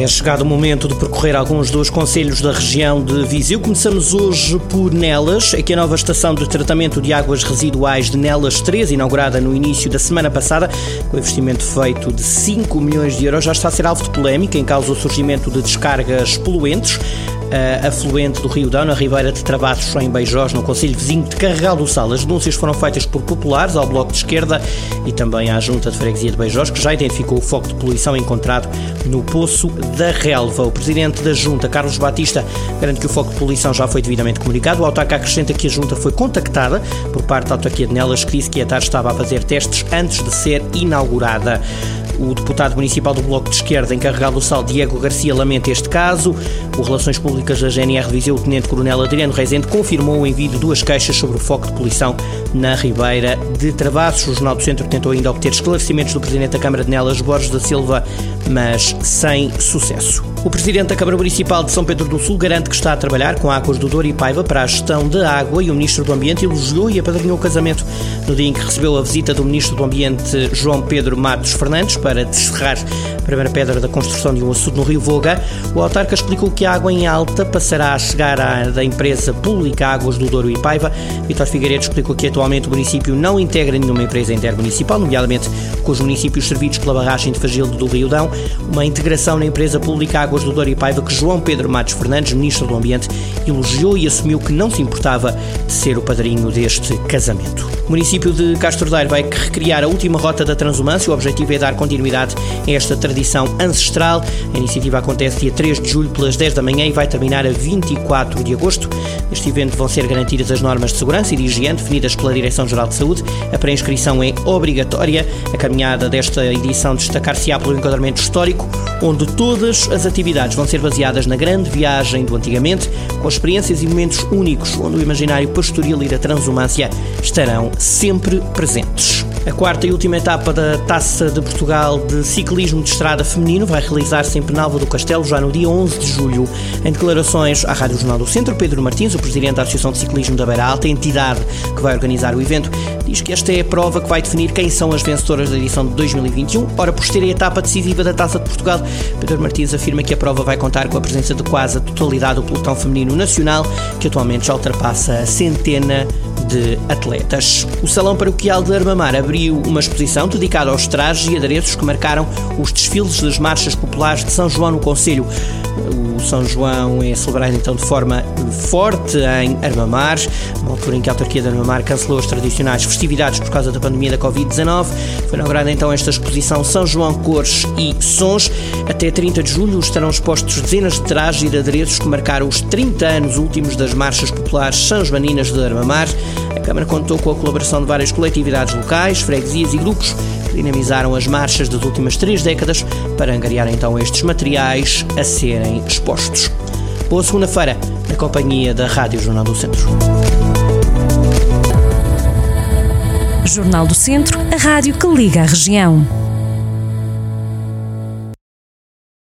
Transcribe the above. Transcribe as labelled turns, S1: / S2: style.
S1: É chegado o momento de percorrer alguns dos conselhos da região de Viseu. Começamos hoje por Nelas, aqui a nova estação de tratamento de águas residuais de Nelas 3, inaugurada no início da semana passada, com investimento feito de 5 milhões de euros, já está a ser alvo de polémica em causa o surgimento de descargas poluentes uh, afluente do Rio Dão, na Ribeira de Travados, em Beijós, no Conselho Vizinho de Carregal do Sal. As denúncias foram feitas por populares ao Bloco de Esquerda e também à Junta de Freguesia de Beijós, que já identificou o foco de poluição encontrado no Poço da Relva. O Presidente da Junta, Carlos Batista, garante que o foco de poluição já foi devidamente comunicado. O autarca acrescenta que a Junta foi contactada por parte da autarquia de Nelas, que disse que a TAR estava a fazer testes antes de ser inaugurada. O deputado municipal do Bloco de Esquerda, encarregado do Sal, Diego Garcia, lamenta este caso. O Relações Públicas da GNR de Viseu, o Tenente-Coronel Adriano Rezende, confirmou o envio de duas queixas sobre o foco de poluição na Ribeira de Travassos. O Jornal do Centro tentou ainda obter esclarecimentos do Presidente da Câmara de Nelas, Borges da Silva, mas sem sucesso. O Presidente da Câmara Municipal de São Pedro do Sul garante que está a trabalhar com Águas do Douro e Paiva para a gestão da água e o Ministro do Ambiente elogiou e apadrinhou o casamento no dia em que recebeu a visita do Ministro do Ambiente João Pedro Matos Fernandes para descerrar a primeira pedra da construção de um açude no Rio Voga. O autarca explicou que a água em alta passará a chegar à, da empresa pública Águas do Douro e Paiva. Vitor Figueiredo explicou que atualmente o município não integra nenhuma empresa intermunicipal, nomeadamente com os municípios servidos pela barragem de Fagilde do Rio Dão, uma integração na empresa pública Águas do Douro e Paiva que João Pedro Matos Fernandes, Ministro do Ambiente, elogiou e assumiu que não se importava de ser o padrinho deste casamento. O município de Castro Daire vai recriar a última rota da Transumância. O objetivo é dar continuidade a esta tradição ancestral. A iniciativa acontece dia 3 de julho pelas 10 da manhã e vai terminar a 24 de agosto. Neste evento vão ser garantidas as normas de segurança e de higiene definidas pela Direção-Geral de Saúde. A pré-inscrição é obrigatória. A caminhada desta edição destacar-se-á pelo enquadramento histórico, onde todas as atividades vão ser baseadas na grande viagem do antigamente, com experiências e momentos únicos, onde o imaginário pastoril e da transumância estarão sempre presentes. A quarta e última etapa da Taça de Portugal de Ciclismo de Estrada Feminino vai realizar-se em Penalva do Castelo já no dia 11 de julho. Em declarações à Rádio Jornal do Centro, Pedro Martins, o presidente da Associação de Ciclismo da Beira Alta, entidade que vai organizar o evento, diz que esta é a prova que vai definir quem são as vencedoras da edição de 2021. Ora, por ser a etapa decisiva da Taça de Portugal, Pedro Martins afirma que a prova vai contar com a presença de quase a totalidade do pelotão feminino nacional, que atualmente já ultrapassa a centena de atletas. O Salão Paroquial de Armamar abriu uma exposição dedicada aos trajes e adereços que marcaram os desfiles das marchas populares de São João no Conselho. O São João é celebrado então de forma forte em Armamar, na altura em que a autarquia de Armamar cancelou as tradicionais festividades por causa da pandemia da Covid-19. Foi inaugurada então esta exposição São João Cores e Sons. Até 30 de julho estarão expostos dezenas de trajes e de adereços que marcaram os 30 anos últimos das marchas populares São Joaninas de Armamar. A Câmara contou com a colaboração de várias coletividades locais, freguesias e grupos dinamizaram as marchas das últimas três décadas para angariar então estes materiais a serem expostos. Boa segunda-feira, na companhia da Rádio Jornal do Centro.
S2: Jornal do Centro, a rádio que liga a região.